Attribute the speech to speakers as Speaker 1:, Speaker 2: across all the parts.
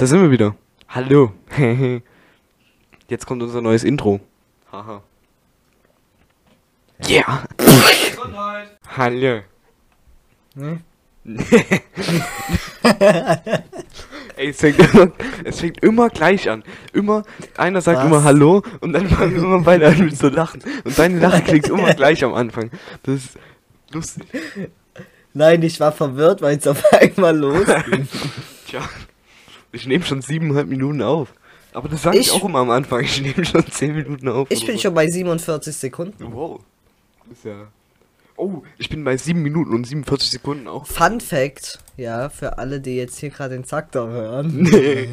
Speaker 1: Da sind wir wieder. Hallo. Jetzt kommt unser neues Intro. Haha. Yeah. Hallo.
Speaker 2: Ne?
Speaker 1: Ey, es fängt, immer, es fängt immer gleich an. Immer, einer sagt
Speaker 2: Was?
Speaker 1: immer Hallo und dann fangen wir immer beide an mit zu lachen. Und deine Lache klingt immer gleich am Anfang. Das ist lustig.
Speaker 2: Nein, ich war verwirrt, weil es auf einmal losging.
Speaker 1: Tja, ich nehme schon siebeneinhalb Minuten auf. Aber das sage ich,
Speaker 2: Ich-
Speaker 1: auch immer am Anfang. Ich nehme schon zehn Minuten auf.
Speaker 2: Ich bin
Speaker 1: so.
Speaker 2: schon bei 47 Sekunden.
Speaker 1: Wow. Ist ja. Oh, ich bin bei 7 Minuten und 47 Sekunden auch.
Speaker 2: Fun Fact, ja, für alle, die jetzt hier gerade den Zaktor hören.
Speaker 1: Nee.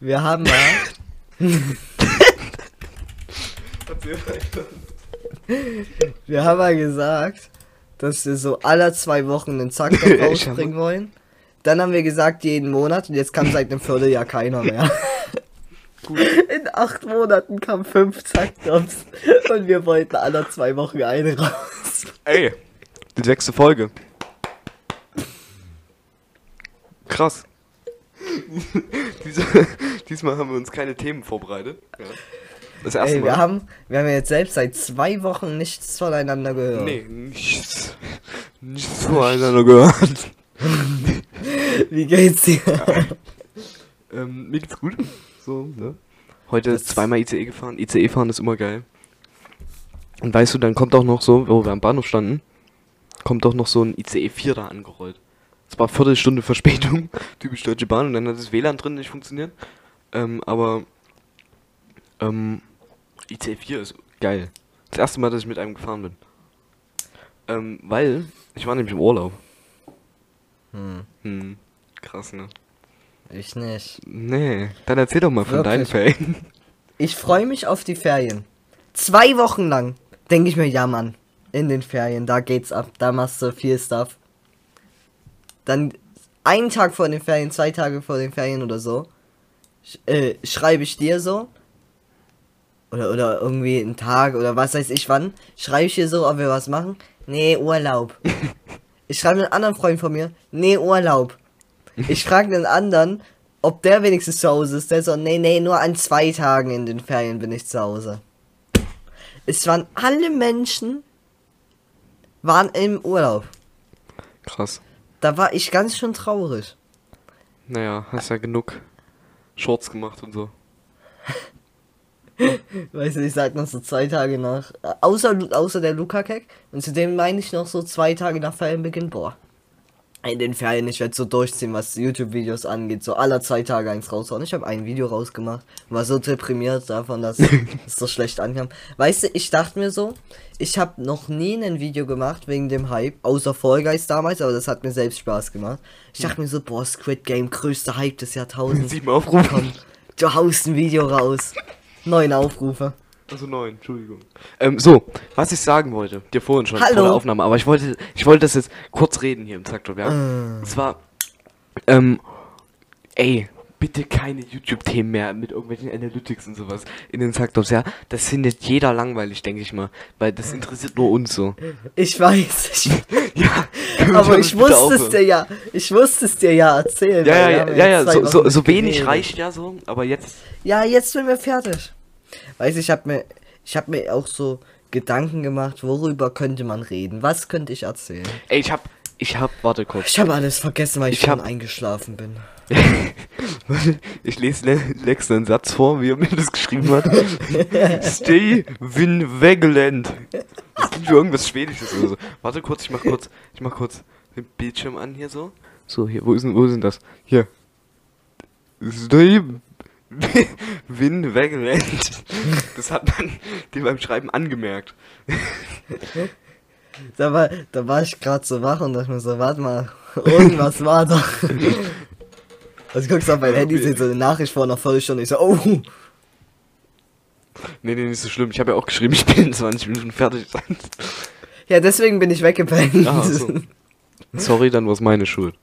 Speaker 2: Wir haben mal, wir haben mal gesagt, dass wir so alle zwei Wochen den
Speaker 1: Ich
Speaker 2: rausbringen wollen. Dann haben wir gesagt, jeden Monat und jetzt kam seit einem Vierteljahr keiner mehr. In acht Monaten kamen fünf Zaktors und wir wollten alle zwei Wochen eine raus.
Speaker 1: Ey, die sechste Folge. Krass. Diesmal haben wir uns keine Themen vorbereitet. Ja. Das erste
Speaker 2: Ey,
Speaker 1: Mal.
Speaker 2: wir haben, wir haben ja jetzt selbst seit zwei Wochen nichts voneinander gehört.
Speaker 1: Nee, nichts. Nichts voneinander gehört.
Speaker 2: Wie geht's dir?
Speaker 1: Ähm, mir geht's gut. So, ne? Heute
Speaker 2: Das-
Speaker 1: zweimal ICE gefahren. ICE fahren ist immer geil. Und weißt du, dann kommt auch noch so, wo wir am Bahnhof standen, kommt auch noch so ein ICE 4 da angerollt. Es war Viertelstunde Verspätung, typisch Deutsche Bahn, und dann hat das WLAN drin nicht funktioniert. Ähm, aber ähm, ICE 4 ist geil. Das erste Mal, dass ich mit einem gefahren bin. Ähm, weil, ich war nämlich im Urlaub.
Speaker 2: Hm,
Speaker 1: Hm, krass, ne?
Speaker 2: ich nicht.
Speaker 1: Nee, dann erzähl doch mal von deinen? Ferien.
Speaker 2: Ich freue mich auf die Ferien. Zwei Wochen lang denke ich mir, ja Mann, in den Ferien, da geht's ab, da machst du viel Stuff. Dann einen Tag vor den Ferien, zwei Tage vor den Ferien oder so, sch äh, schreibe ich dir so, oder, oder irgendwie einen Tag oder was weiß ich wann, schreibe ich dir so, ob wir was machen. Nee, Urlaub. Ich schreibe einen anderen Freund von mir, nee, Urlaub. Ich frage den anderen, ob der wenigstens zu Hause ist. Der so, nee, nee, nur an zwei Tagen in den Ferien bin ich zu Hause. Es waren alle Menschen, waren im Urlaub.
Speaker 1: Krass.
Speaker 2: Da war ich ganz schön traurig.
Speaker 1: Naja, hast ja genug Shorts gemacht und so.
Speaker 2: Weißt du, ich sag noch so zwei Tage nach, äh, außer, außer der Luca-Keck. Und zudem meine ich noch so zwei Tage nach Ferienbeginn, boah. In den Ferien, ich werde so durchziehen, was YouTube-Videos angeht. So aller zwei Tage eins raushauen. Ich habe ein Video rausgemacht. War so deprimiert davon, dass es so schlecht ankam. Weißt du, ich dachte mir so, ich habe noch nie ein Video gemacht wegen dem Hype. Außer Fall Guys damals, aber das hat mir selbst Spaß gemacht. Ich dachte mir so, boah, Squid Game, größter Hype des Jahrtausends.
Speaker 1: Sieben Aufrufe.
Speaker 2: Komm, du haust ein Video raus. Neun Aufrufe.
Speaker 1: Also neun, Entschuldigung. Ähm, so, was ich sagen wollte, dir vorhin schon
Speaker 2: Hallo.
Speaker 1: vor der Aufnahme, aber ich wollte, ich wollte das jetzt kurz reden hier im Traktor, ja?
Speaker 2: Äh.
Speaker 1: Und zwar, ähm, ey, bitte keine YouTube-Themen mehr mit irgendwelchen Analytics und sowas in den Traktops, ja? Das findet jeder langweilig, denke ich mal, weil das interessiert nur uns so.
Speaker 2: Ich weiß, ich,
Speaker 1: Ja,
Speaker 2: aber ich
Speaker 1: bitte
Speaker 2: musste es
Speaker 1: aufhören?
Speaker 2: dir ja, ich musste es dir ja erzählen.
Speaker 1: Ja, ja, ja, ja, ja, so, so, so wenig reicht ja so, aber jetzt,
Speaker 2: Ja, jetzt sind wir fertig. Weißt du, ich habe mir, ich habe mir auch so Gedanken gemacht, worüber könnte man reden? Was könnte ich erzählen?
Speaker 1: ey, ich hab, ich hab, warte kurz.
Speaker 2: Ich habe alles vergessen, weil ich,
Speaker 1: Ich
Speaker 2: schon
Speaker 1: hab-
Speaker 2: eingeschlafen bin.
Speaker 1: Ich lese Le- Lex einen Satz vor, wie er mir das geschrieben hat. Stay win Wegland. Das klingt wie irgendwas Schwedisches oder so. Warte kurz, ich mach kurz, ich mach kurz den Bildschirm an hier so. So, hier, wo ist denn, wo ist denn das? Hier. Stay win Wegland. Das hat man dem beim Schreiben angemerkt.
Speaker 2: Da war, da war ich gerade so wach und dachte mir so, warte mal, irgendwas war da. Also guckst auf mein Handy, sehe so eine Nachricht vor einer Viertelstunde, ich so, oh,
Speaker 1: Nee, nee, nicht so schlimm. Ich habe ja auch geschrieben, ich bin in 20 Minuten fertig.
Speaker 2: ja, deswegen bin ich weggepennt.
Speaker 1: Ah, so. Sorry, dann war es meine Schuld.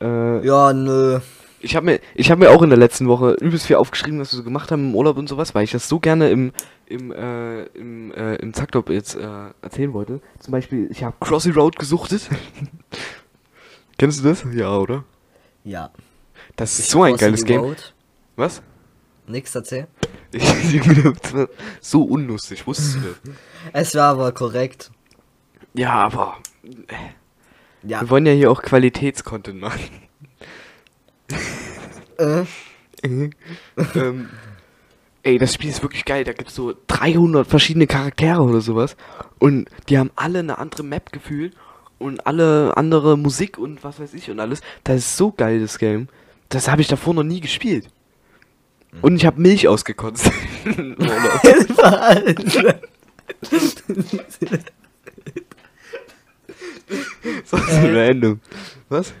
Speaker 1: Äh,
Speaker 2: Ja, nö.
Speaker 1: Ich habe mir, ich habe mir auch in der letzten Woche übelst viel aufgeschrieben, was wir so gemacht haben im Urlaub und sowas, weil ich das so gerne im, im, äh, im, äh, im Zacktop jetzt äh, erzählen wollte. Zum Beispiel, ich habe Crossy Road gesuchtet. Kennst du das? Ja, oder?
Speaker 2: Ja.
Speaker 1: Das ist so ein geiles Game.
Speaker 2: Road.
Speaker 1: Was?
Speaker 2: Nix erzählen.
Speaker 1: Ich, das war so unlustig, wusstest du das?
Speaker 2: Es war aber korrekt.
Speaker 1: Ja, aber
Speaker 2: Ja.
Speaker 1: wir wollen ja hier auch Qualitätscontent machen.
Speaker 2: Äh,
Speaker 1: ähm, ey, das Spiel ist wirklich geil. Da gibt's so 300 verschiedene Charaktere oder sowas. Und die haben alle eine andere Map gefühlt. Und alle andere Musik und was weiß ich und alles. Das ist so geil, das Game. Das habe ich davor noch nie gespielt. Und ich habe Milch ausgekotzt. Urlaub. so so random. Was?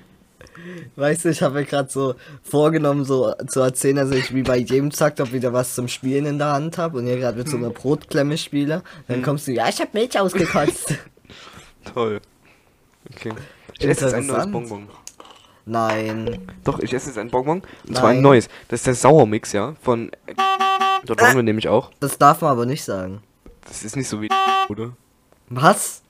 Speaker 2: Weißt du, ich habe mir gerade so vorgenommen, so zu erzählen, dass ich wie bei jedem Zacktop wieder was zum Spielen in der Hand habe und hier gerade mit so einer Brotklemme spiele. Dann kommst du, ja, ich habe Milch ausgekotzt.
Speaker 1: Toll. Okay. Ich esse jetzt ein neues. Bonbon.
Speaker 2: Nein.
Speaker 1: Doch, ich esse jetzt ein Bonbon. Und zwar ein
Speaker 2: Nein.
Speaker 1: neues. Das ist der Sauermix, ja. Von. Dort waren wir nämlich auch.
Speaker 2: Das darf man aber nicht sagen.
Speaker 1: Das ist nicht so wie. Oder?
Speaker 2: Was?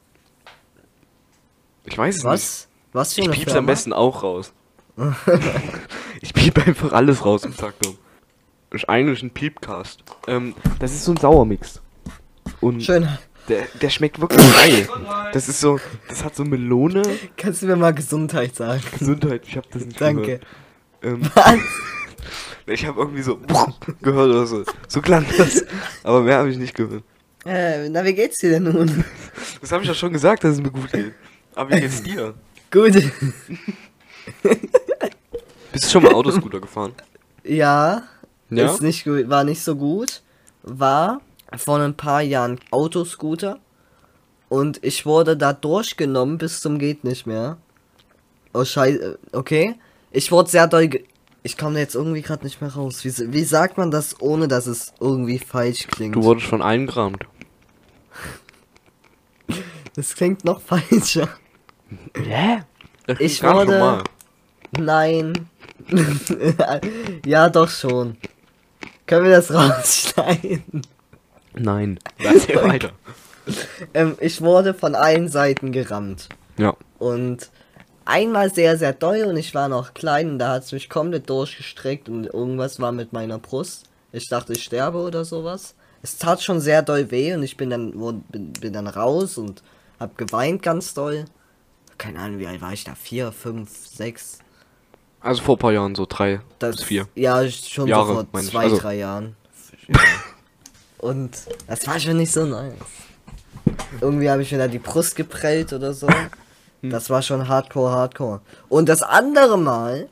Speaker 1: Ich weiß es
Speaker 2: Was? Was für
Speaker 1: nicht.
Speaker 2: eine
Speaker 1: Ich piep's
Speaker 2: Firma?
Speaker 1: am besten auch raus. ich piep einfach alles raus im Taktum. Das ist eigentlich ein Piepcast. Ähm, das ist so ein Sauermix. Und
Speaker 2: Schön.
Speaker 1: der, der schmeckt wirklich geil. Das ist so. Das hat so Melone.
Speaker 2: Kannst du mir mal Gesundheit sagen?
Speaker 1: Gesundheit, ich hab das nicht
Speaker 2: Danke.
Speaker 1: gehört. Ähm,
Speaker 2: Was?
Speaker 1: Ich habe irgendwie so gehört oder so. So klang das. Aber mehr habe ich nicht gehört.
Speaker 2: Äh, na, wie geht's dir denn nun?
Speaker 1: Das habe ich ja schon gesagt, dass es mir gut geht. Aber wie geht's dir?
Speaker 2: Gut.
Speaker 1: Bist du schon mal Autoscooter gefahren?
Speaker 2: Ja.
Speaker 1: Ja?
Speaker 2: Ist nicht gut, war nicht so gut. War vor ein paar Jahren Autoscooter. Und ich wurde da durchgenommen bis zum geht nicht mehr. Oh scheiße, okay. Ich wurde sehr doll ge Ich komme jetzt irgendwie gerade nicht mehr raus. Wie, wie sagt man das, ohne dass es irgendwie falsch klingt?
Speaker 1: Du wurdest schon eingerahmt.
Speaker 2: das klingt noch falscher.
Speaker 1: Hä? Das
Speaker 2: Ich wurde-
Speaker 1: normal.
Speaker 2: Nein. ja, doch schon. Können wir das rausschneiden?
Speaker 1: Nein. Erzähl weiter.
Speaker 2: Ähm, ich wurde von allen Seiten gerammt.
Speaker 1: Ja.
Speaker 2: Und einmal sehr, sehr doll und ich war noch klein und da hat es mich komplett durchgestreckt und irgendwas war mit meiner Brust. Ich dachte, ich sterbe oder sowas. Es tat schon sehr doll weh und ich bin dann, wurde, bin, bin dann raus und hab geweint ganz doll. Keine Ahnung, wie alt war ich da? Vier, fünf, sechs.
Speaker 1: Also vor ein paar Jahren, so drei
Speaker 2: Das,
Speaker 1: bis vier.
Speaker 2: Ja, schon
Speaker 1: Jahre,
Speaker 2: so vor zwei,
Speaker 1: Also-
Speaker 2: drei Jahren. Ja. Und das war schon nicht so nice. Irgendwie habe ich mir da die Brust geprellt oder so.
Speaker 1: Hm.
Speaker 2: Das war schon hardcore, hardcore. Und das andere Mal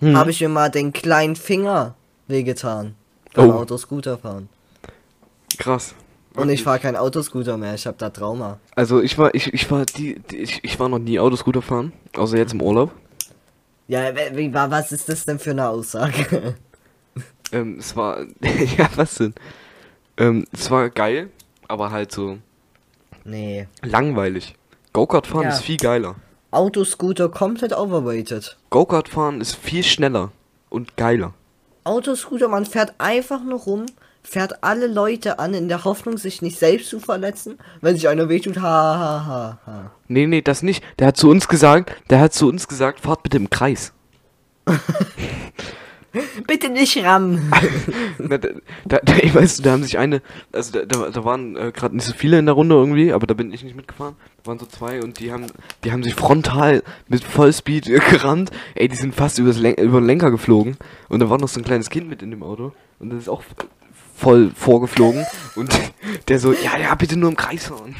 Speaker 1: Hm.
Speaker 2: habe ich mir mal den kleinen Finger wehgetan. Beim
Speaker 1: Oh.
Speaker 2: Autoscooter fahren.
Speaker 1: Krass.
Speaker 2: Und ich fahre kein Autoscooter mehr, ich habe da Trauma.
Speaker 1: Also ich war, ich, ich war die, die ich, ich war noch nie Autoscooter fahren, außer jetzt im Urlaub.
Speaker 2: Ja, wie, wie- wa- was ist das denn für eine Aussage?
Speaker 1: Ähm, es war, ja, was denn? Ähm, es war geil, aber halt so
Speaker 2: nee.
Speaker 1: langweilig. Go-Kart fahren
Speaker 2: Ja.
Speaker 1: ist viel geiler.
Speaker 2: Autoscooter komplett overrated.
Speaker 1: Go-Kart fahren ist viel schneller und geiler.
Speaker 2: Autoscooter, man fährt einfach nur rum, fährt alle Leute an in der Hoffnung, sich nicht selbst zu verletzen. Wenn sich einer wehtut, ha ha ha ha.
Speaker 1: Nee, nee, das nicht. Der hat zu uns gesagt, der hat zu uns gesagt, fahrt bitte im Kreis.
Speaker 2: Bitte nicht rammen.
Speaker 1: Na, da, da, da, ich weiß, da haben sich eine, also da, da, da waren äh, gerade nicht so viele in der Runde irgendwie, aber da bin ich nicht mitgefahren. Da waren so zwei und die haben, die haben sich frontal mit Vollspeed äh, gerannt. Ey, die sind fast übers Len über den Lenker geflogen. Und da war noch so ein kleines Kind mit in dem Auto und das ist auch voll vorgeflogen. Und der so, ja, ja, bitte nur im Kreis fahren.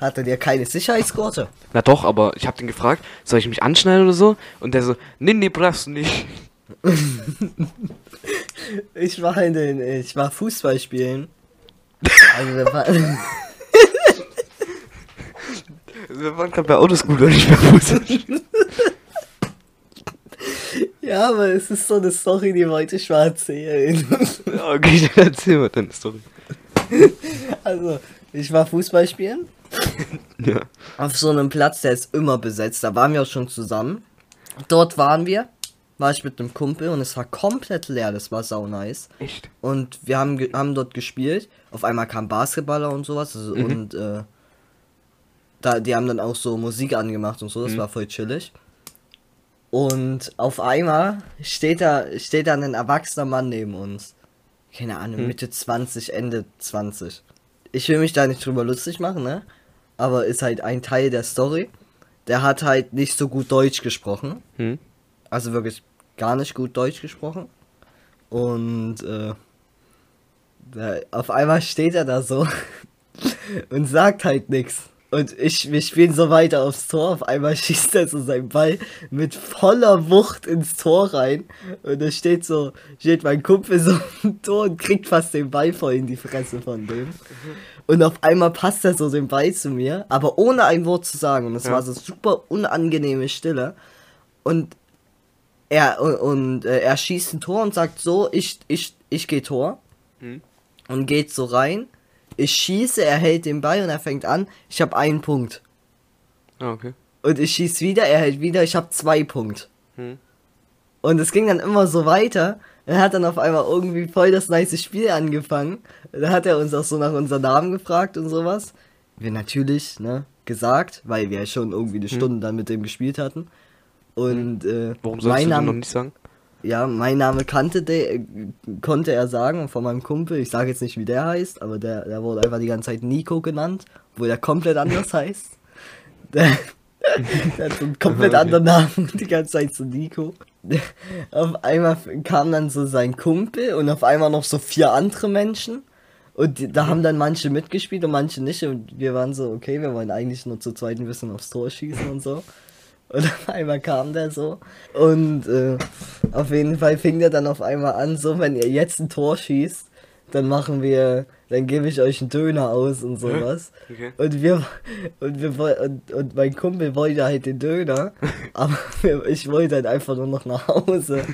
Speaker 2: Hatte der keine Sicherheitsgurte?
Speaker 1: Na doch, aber ich habe den gefragt, soll ich mich anschneiden oder so? Und der so, nee, nee, brauchst du nicht.
Speaker 2: Ich war in den, ich war Fußball spielen. Also wir waren,
Speaker 1: wir waren gerade bei Autoscooter, nicht bei Fußball.
Speaker 2: ja, aber es ist so eine Story, die wollte ich mal erzählen.
Speaker 1: Ja, okay, dann erzähl mal deine Story.
Speaker 2: Also, ich war Fußball spielen.
Speaker 1: Ja.
Speaker 2: Auf so einem Platz, der ist immer besetzt. Da waren wir auch schon zusammen. Dort waren wir. War ich mit einem Kumpel und es war komplett leer. Das war sau nice.
Speaker 1: Echt?
Speaker 2: Und wir haben, haben dort gespielt. Auf einmal kam Basketballer und sowas. Also,
Speaker 1: Mhm.
Speaker 2: Und äh, da, die haben dann auch so Musik angemacht und so. Das
Speaker 1: Mhm.
Speaker 2: war voll chillig. Und auf einmal steht da, steht da ein erwachsener Mann neben uns. Keine Ahnung,
Speaker 1: Hm.
Speaker 2: Mitte 20, Ende 20. Ich will mich da nicht drüber lustig machen, ne? Aber ist halt ein Teil der Story. Der hat halt nicht so gut Deutsch gesprochen.
Speaker 1: Hm?
Speaker 2: Also wirklich gar nicht gut Deutsch gesprochen. Und äh, auf einmal steht er da so und sagt halt nichts. Und ich, wir spielen so weiter aufs Tor. Auf einmal schießt er so seinen Ball mit voller Wucht ins Tor rein. Und da steht so, steht mein Kumpel so im Tor und kriegt fast den Ball voll in die Fresse von dem. Und auf einmal passt er so den Ball zu mir, aber ohne ein Wort zu sagen. Und es
Speaker 1: Ja.
Speaker 2: war so super unangenehme Stille. Und er und, und äh, er schießt ein Tor und sagt so, ich ich ich gehe Tor
Speaker 1: Hm?
Speaker 2: und geht so rein. Ich schieße, er hält den Ball und er fängt an. Ich habe einen Punkt
Speaker 1: Ah, okay.
Speaker 2: und ich schieß wieder, er hält wieder. Ich habe zwei Punkte.
Speaker 1: Hm?
Speaker 2: Und es ging dann immer so weiter. Er hat dann auf einmal irgendwie voll das nice Spiel angefangen. Da hat er uns auch so nach unseren Namen gefragt und sowas. Wir natürlich, ne, gesagt, weil wir ja schon irgendwie eine Stunde dann mit dem gespielt hatten. Und äh,
Speaker 1: Warum sollst
Speaker 2: mein
Speaker 1: du
Speaker 2: Name,
Speaker 1: noch nicht sagen?
Speaker 2: Ja, mein Name kannte der, konnte er sagen von meinem Kumpel. Ich sage jetzt nicht, wie der heißt, aber der, der wurde einfach die ganze Zeit Nico genannt, wo der komplett anders heißt. Der, der hat so einen komplett
Speaker 1: Okay.
Speaker 2: anderen Namen die ganze Zeit so Nico. Auf einmal kam dann so sein Kumpel und auf einmal noch so vier andere Menschen. Und da haben dann manche mitgespielt und manche nicht. Und wir waren so, okay, wir wollen eigentlich nur zu zweit ein bisschen aufs Tor schießen und so. Und auf einmal kam der so. Und äh, auf jeden Fall fing der dann auf einmal an, so, wenn ihr jetzt ein Tor schießt, dann machen wir, dann gebe ich euch einen Döner aus und sowas.
Speaker 1: Okay.
Speaker 2: Und wir, und wir und, und mein Kumpel wollte halt den Döner, aber ich wollte halt einfach nur noch nach Hause.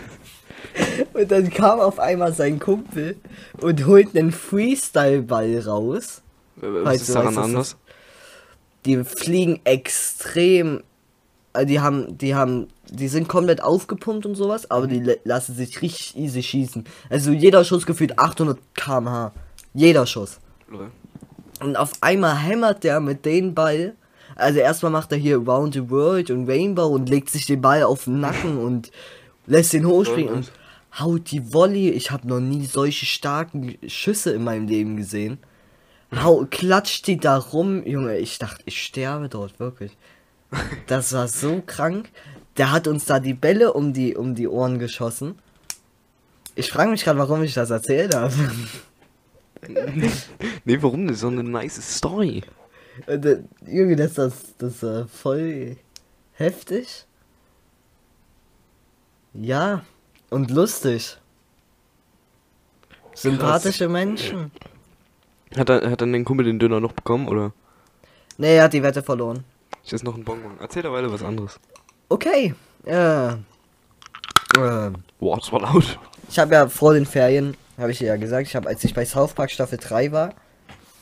Speaker 2: Und dann kam auf einmal sein Kumpel und holt einen Freestyle-Ball raus.
Speaker 1: Was
Speaker 2: Weißt
Speaker 1: ist
Speaker 2: du,
Speaker 1: daran anders?
Speaker 2: Die fliegen extrem. Äh, Die haben, die haben, die sind komplett aufgepumpt und sowas, aber die la- lassen sich richtig easy schießen. Also jeder Schuss gefühlt 800 km/h. Jeder Schuss.
Speaker 1: Lol.
Speaker 2: Und auf einmal hämmert der mit dem Ball. Also erstmal macht er hier Round the World und Rainbow und legt sich den Ball auf den Nacken und lässt ihn hochspringen und haut die Volley. Ich habe noch nie solche starken Schüsse in meinem Leben gesehen. Hau, klatscht die da rum, Junge. Ich dachte, ich sterbe dort, wirklich. Das war so krank. Der hat uns da die Bälle um die, um die Ohren geschossen. Ich frage mich gerade, warum ich das erzählt habe.
Speaker 1: Nee, warum nicht? So eine nice Story.
Speaker 2: Junge, das ist das, das äh, voll heftig. Ja, und lustig. Sympathische Menschen.
Speaker 1: Hat, er, hat dann den Kumpel den Döner noch bekommen, oder?
Speaker 2: Nee, er hat die Wette verloren.
Speaker 1: Ich esse noch einen Bonbon. Erzähl derweil was anderes.
Speaker 2: Okay. Äh, äh,
Speaker 1: Boah, das war laut.
Speaker 2: ich habe ja vor den Ferien, habe ich ja gesagt, ich habe, als ich bei South Park Staffel 3 war,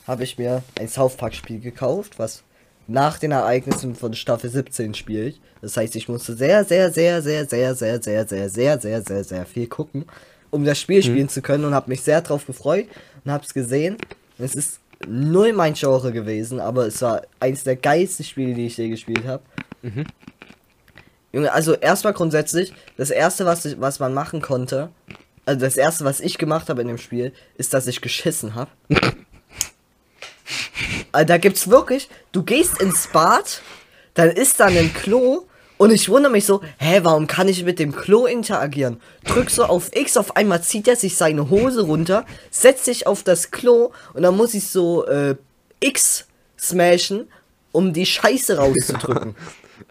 Speaker 2: habe ich mir ein South Park Spiel gekauft, was nach den Ereignissen von Staffel 17 spielt. Das heißt, ich musste sehr, sehr, sehr, sehr, sehr, sehr, sehr, sehr, sehr, sehr, sehr, sehr viel gucken, um das Spiel spielen zu können und habe mich sehr drauf gefreut und habe es gesehen. Es ist null mein Genre gewesen, aber es war eins der geilsten Spiele, die ich je gespielt habe. Junge, also erstmal grundsätzlich, das erste, was, ich, was man machen konnte, also das erste, was ich gemacht habe in dem Spiel, ist, dass ich geschissen habe. also da gibt's wirklich, du gehst ins Bad, dann ist da ein Klo und ich wundere mich so, hä, warum kann ich mit dem Klo interagieren? Drück so auf X, auf einmal zieht er sich seine Hose runter, setzt sich auf das Klo und dann muss ich so äh, X smashen, um die Scheiße rauszudrücken.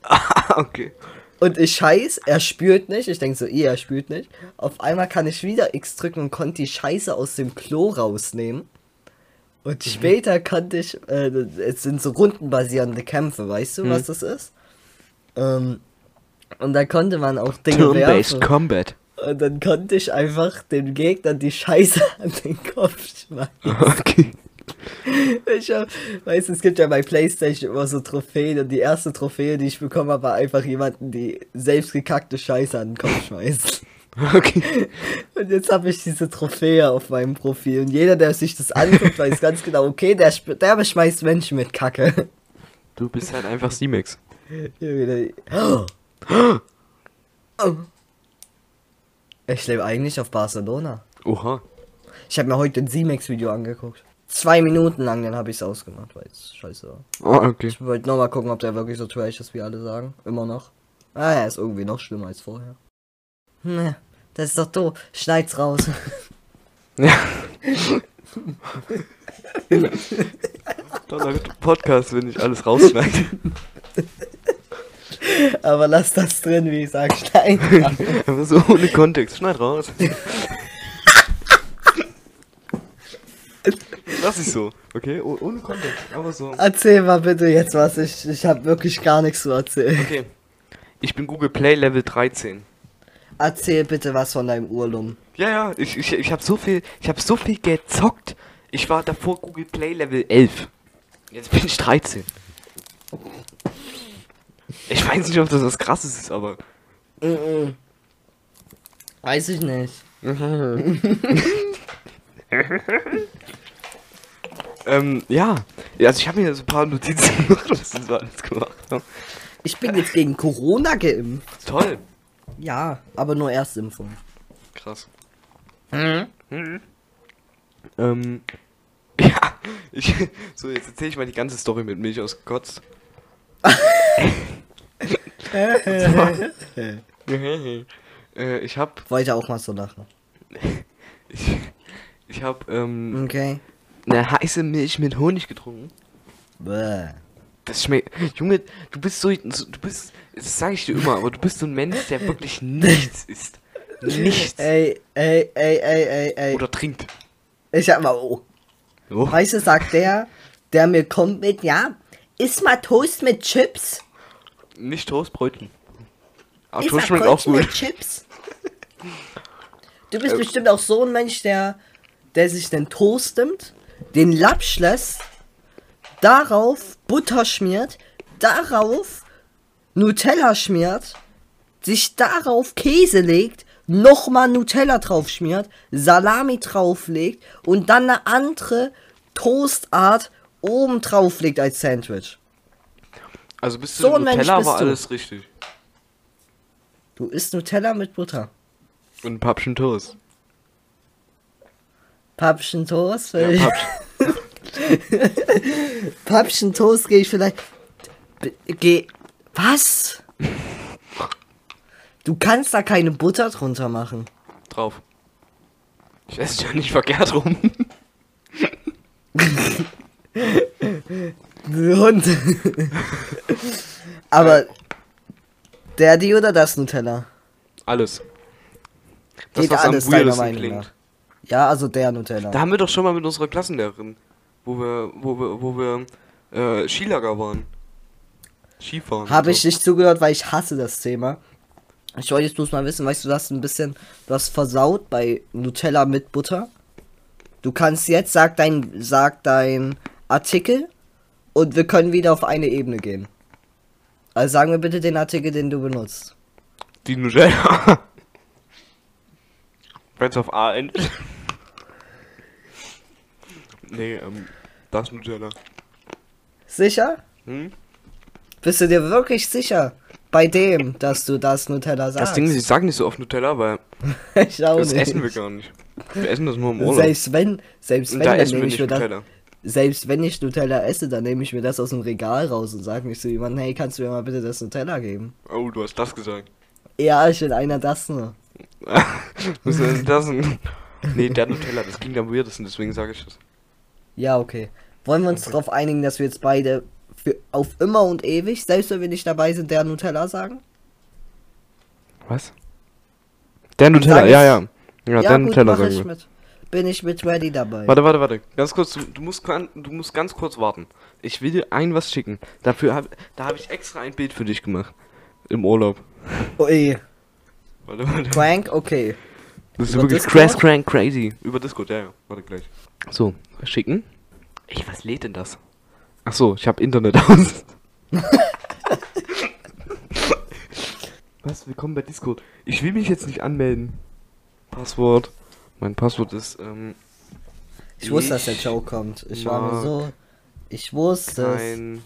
Speaker 1: Ah, okay.
Speaker 2: Und ich scheiß, er spürt nicht. Ich denke so, eh, er spürt nicht. Auf einmal kann ich wieder X drücken und konnte die Scheiße aus dem Klo rausnehmen. Und später konnte ich, äh, es sind so rundenbasierende Kämpfe, weißt du, was das ist? Ähm, und da konnte man auch Dinge werfen.
Speaker 1: Combat.
Speaker 2: Und dann konnte ich einfach dem Gegner die Scheiße an den Kopf schmeißen.
Speaker 1: Okay.
Speaker 2: Ich hab, weißt du, es gibt ja bei Playstation immer so Trophäen und die erste Trophäe, die ich bekommen habe, war einfach jemanden, die selbst gekackte Scheiße an den Kopf schmeißt.
Speaker 1: Okay.
Speaker 2: Und jetzt habe ich diese Trophäe auf meinem Profil und jeder, der sich das anguckt, weiß ganz genau, okay, der, der beschmeißt Menschen mit Kacke.
Speaker 1: Du bist halt einfach C-Max.
Speaker 2: Oh. Ich lebe eigentlich auf Barcelona.
Speaker 1: Oha.
Speaker 2: Ich habe mir heute ein Z-Max-Video angeguckt. Zwei Minuten lang, dann habe ich es ausgemacht, weil es scheiße war.
Speaker 1: Ah, okay.
Speaker 2: Ich wollte nochmal gucken, ob der wirklich so trash ist, wie alle sagen. Immer noch. Ah, er ist irgendwie noch schlimmer als vorher. Ne, das ist doch doof. Schneid's raus.
Speaker 1: Ja. Toller Podcast, wenn ich alles rausschneide.
Speaker 2: Aber lass das drin, wie ich sag, schneid. raus.
Speaker 1: Aber so ohne Kontext. Schneid raus. Lass ich so, okay? Oh, ohne Kontext, aber so.
Speaker 2: Erzähl mal bitte jetzt was. Ich, ich habe wirklich gar nichts zu erzählen.
Speaker 1: Okay. Ich bin Google Play Level 13.
Speaker 2: Erzähl bitte was von deinem Urlaub.
Speaker 1: Ja, ja, ich, ich, ich habe so viel, ich habe so viel gezockt. Ich war davor Google Play Level 11. Jetzt bin ich 13. Ich weiß nicht, ob das was krasses ist, aber
Speaker 2: Mhm. Weiß ich nicht.
Speaker 1: ähm, ja. Ja, Also ich habe mir so ein paar Notizen gemacht, was so alles gemacht haben.
Speaker 2: Ich bin jetzt gegen Corona geimpft.
Speaker 1: Toll.
Speaker 2: Ja, aber nur Erstimpfung.
Speaker 1: Krass. Mhm. Ähm, ja, ich, so jetzt erzähle ich mal die ganze Story mit Milch ausgekotzt. Äh, ich hab,
Speaker 2: Wollte auch mal so lachen.
Speaker 1: ich, ich hab, ähm,
Speaker 2: Okay.
Speaker 1: eine heiße Milch mit Honig getrunken.
Speaker 2: Bäh.
Speaker 1: Das schmeckt, Junge, du bist so, so du bist, das sage ich dir immer, aber du bist so ein Mensch, der wirklich nichts isst. Nichts.
Speaker 2: Ey, ey, ey, ey, ey, ey.
Speaker 1: Oder trinkt.
Speaker 2: Ich hab mal, oh.
Speaker 1: Oh.
Speaker 2: Weißt du, sagt der, der mir kommt mit, ja, iss mal Toast mit Chips.
Speaker 1: Nicht Toastbrötchen. Aber Toast schmeckt auch gut.
Speaker 2: Chips. Du bist bestimmt auch so ein Mensch, der, der sich den Toast nimmt, den Lapsch lässt, darauf Butter schmiert, darauf Nutella schmiert, sich darauf Käse legt, nochmal Nutella drauf schmiert, Salami drauflegt und dann eine andere Toastart oben drauf legt als Sandwich.
Speaker 1: Also bist du
Speaker 2: So
Speaker 1: Nutella
Speaker 2: bist
Speaker 1: war
Speaker 2: du.
Speaker 1: alles richtig.
Speaker 2: Du isst Nutella mit Butter.
Speaker 1: Und Pappchen Toast.
Speaker 2: Pappchen Toast?
Speaker 1: Ja, Pappchen.
Speaker 2: Pappchen Toast gehe ich vielleicht. Geh. Was? Du kannst da keine Butter drunter machen.
Speaker 1: drauf. Ich esse ja nicht verkehrt rum.
Speaker 2: Hund. Aber der die oder das Nutella?
Speaker 1: Alles. Das,
Speaker 2: Geht
Speaker 1: was am
Speaker 2: alles deiner
Speaker 1: weirdesten
Speaker 2: Meinung
Speaker 1: klingt.
Speaker 2: nach. Ja, also der Nutella.
Speaker 1: Da haben wir doch schon mal mit unserer Klassenlehrerin, wo wir, wo wir, wo wir äh, Skilager waren. Skifahren.
Speaker 2: Habe ich
Speaker 1: so.
Speaker 2: nicht zugehört, weil ich hasse das Thema. Ich wollte jetzt bloß mal wissen, weißt du, du hast ein bisschen, hast versaut bei Nutella mit Butter. Du kannst jetzt, sag dein, sag dein Artikel und wir können wieder auf eine Ebene gehen. Also sagen wir bitte den Artikel, den du benutzt.
Speaker 1: Die Nutella. Wenn es auf A endet. nee, ähm, das Nutella.
Speaker 2: Sicher?
Speaker 1: Hm?
Speaker 2: Bist du dir wirklich sicher bei dem, dass du das Nutella sagst?
Speaker 1: Das Ding ist, ich sag nicht so oft Nutella, weil
Speaker 2: ich auch
Speaker 1: das
Speaker 2: nicht.
Speaker 1: essen wir gar nicht. Wir essen das nur im Urlaub.
Speaker 2: Selbst wenn, selbst wenn,
Speaker 1: da
Speaker 2: dann
Speaker 1: essen wir nicht
Speaker 2: mir das.
Speaker 1: Nutella.
Speaker 2: Selbst wenn ich Nutella esse, dann nehme ich mir das aus dem Regal raus und sage nicht zu jemandem, hey, kannst du mir mal bitte das Nutella geben?
Speaker 1: Oh, du hast das gesagt.
Speaker 2: Ja, ich will einer das nur.
Speaker 1: Was ist das denn? Nee, der Nutella, das klingt am weirdesten, deswegen sage ich das.
Speaker 2: Ja, okay. Wollen wir uns darauf einigen, dass wir jetzt beide für auf immer und ewig, selbst wenn wir nicht dabei sind, der Nutella sagen?
Speaker 1: Was? Der Nutella, ja,
Speaker 2: ich-
Speaker 1: ja. Ja, der Nutella
Speaker 2: mach
Speaker 1: sagen
Speaker 2: ich
Speaker 1: wir.
Speaker 2: mit. Bin ich mit ready dabei.
Speaker 1: Warte, warte, warte. Ganz kurz, du, du, musst, du musst ganz kurz warten. Ich will dir ein was schicken. Dafür hab, da habe ich extra ein Bild für dich gemacht. Im Urlaub.
Speaker 2: Ui,
Speaker 1: Warte, warte.
Speaker 2: Crank, okay.
Speaker 1: Das ist
Speaker 2: Über
Speaker 1: wirklich crash, crank, crazy. Über Discord, ja, ja. Warte gleich. So, schicken. Ey, was lädt denn das? Ach so, ich habe Internet aus. was? Willkommen bei Discord. Ich will mich jetzt nicht anmelden. Passwort. Mein Passwort ist, ähm,
Speaker 2: Ich wusste, dass der
Speaker 1: Ich
Speaker 2: Joe kommt. Ich war mir so. Ich wusste es.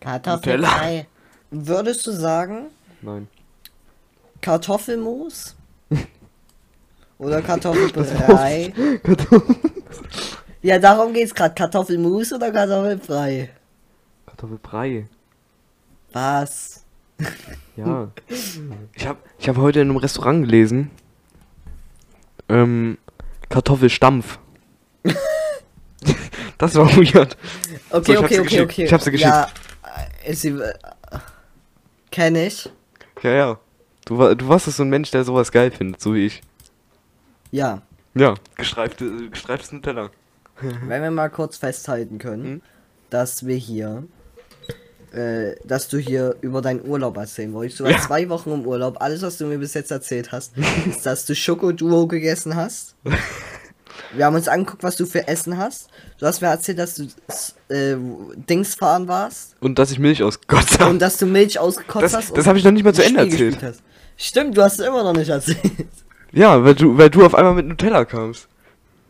Speaker 2: Kartoffelbrei. Würdest du sagen,
Speaker 1: Nein.
Speaker 2: Kartoffelmus? Oder Kartoffelbrei? ja, darum geht's gerade. Kartoffelmus oder Kartoffelbrei?
Speaker 1: Kartoffelbrei.
Speaker 2: Was?
Speaker 1: Ja. Ich habe ich hab heute in einem Restaurant gelesen. Ähm, Kartoffelstampf. das war weird.
Speaker 2: Okay,
Speaker 1: So,
Speaker 2: okay, okay,
Speaker 1: geschickt.
Speaker 2: okay.
Speaker 1: Ich hab sie geschickt.
Speaker 2: Ja, äh, sie, äh, kenn ich.
Speaker 1: Ja, ja. Du, du warst so ein Mensch, der sowas geil findet, so wie ich.
Speaker 2: Ja,
Speaker 1: Ja, gestreifte, äh, gestreiftes Nutella.
Speaker 2: wenn wir mal kurz festhalten können,
Speaker 1: Hm?
Speaker 2: dass wir hier, äh, dass du hier über deinen Urlaub erzählen wolltest. Du
Speaker 1: Ja.
Speaker 2: warst zwei Wochen im Urlaub. Alles, was du mir bis jetzt erzählt hast, ist, dass du Schokoduo gegessen hast. Wir haben uns angeguckt, was du für Essen hast. Du hast mir erzählt, dass du äh, Dings fahren warst
Speaker 1: Und dass ich Milch ausgekotzt habe.
Speaker 2: und dass du Milch ausgekotzt
Speaker 1: Das,
Speaker 2: hast.
Speaker 1: das habe ich noch nicht mal zu Ende
Speaker 2: Spiel
Speaker 1: erzählt.
Speaker 2: Stimmt, du hast es immer noch nicht erzählt.
Speaker 1: Ja, weil du, weil du auf einmal mit Nutella kamst.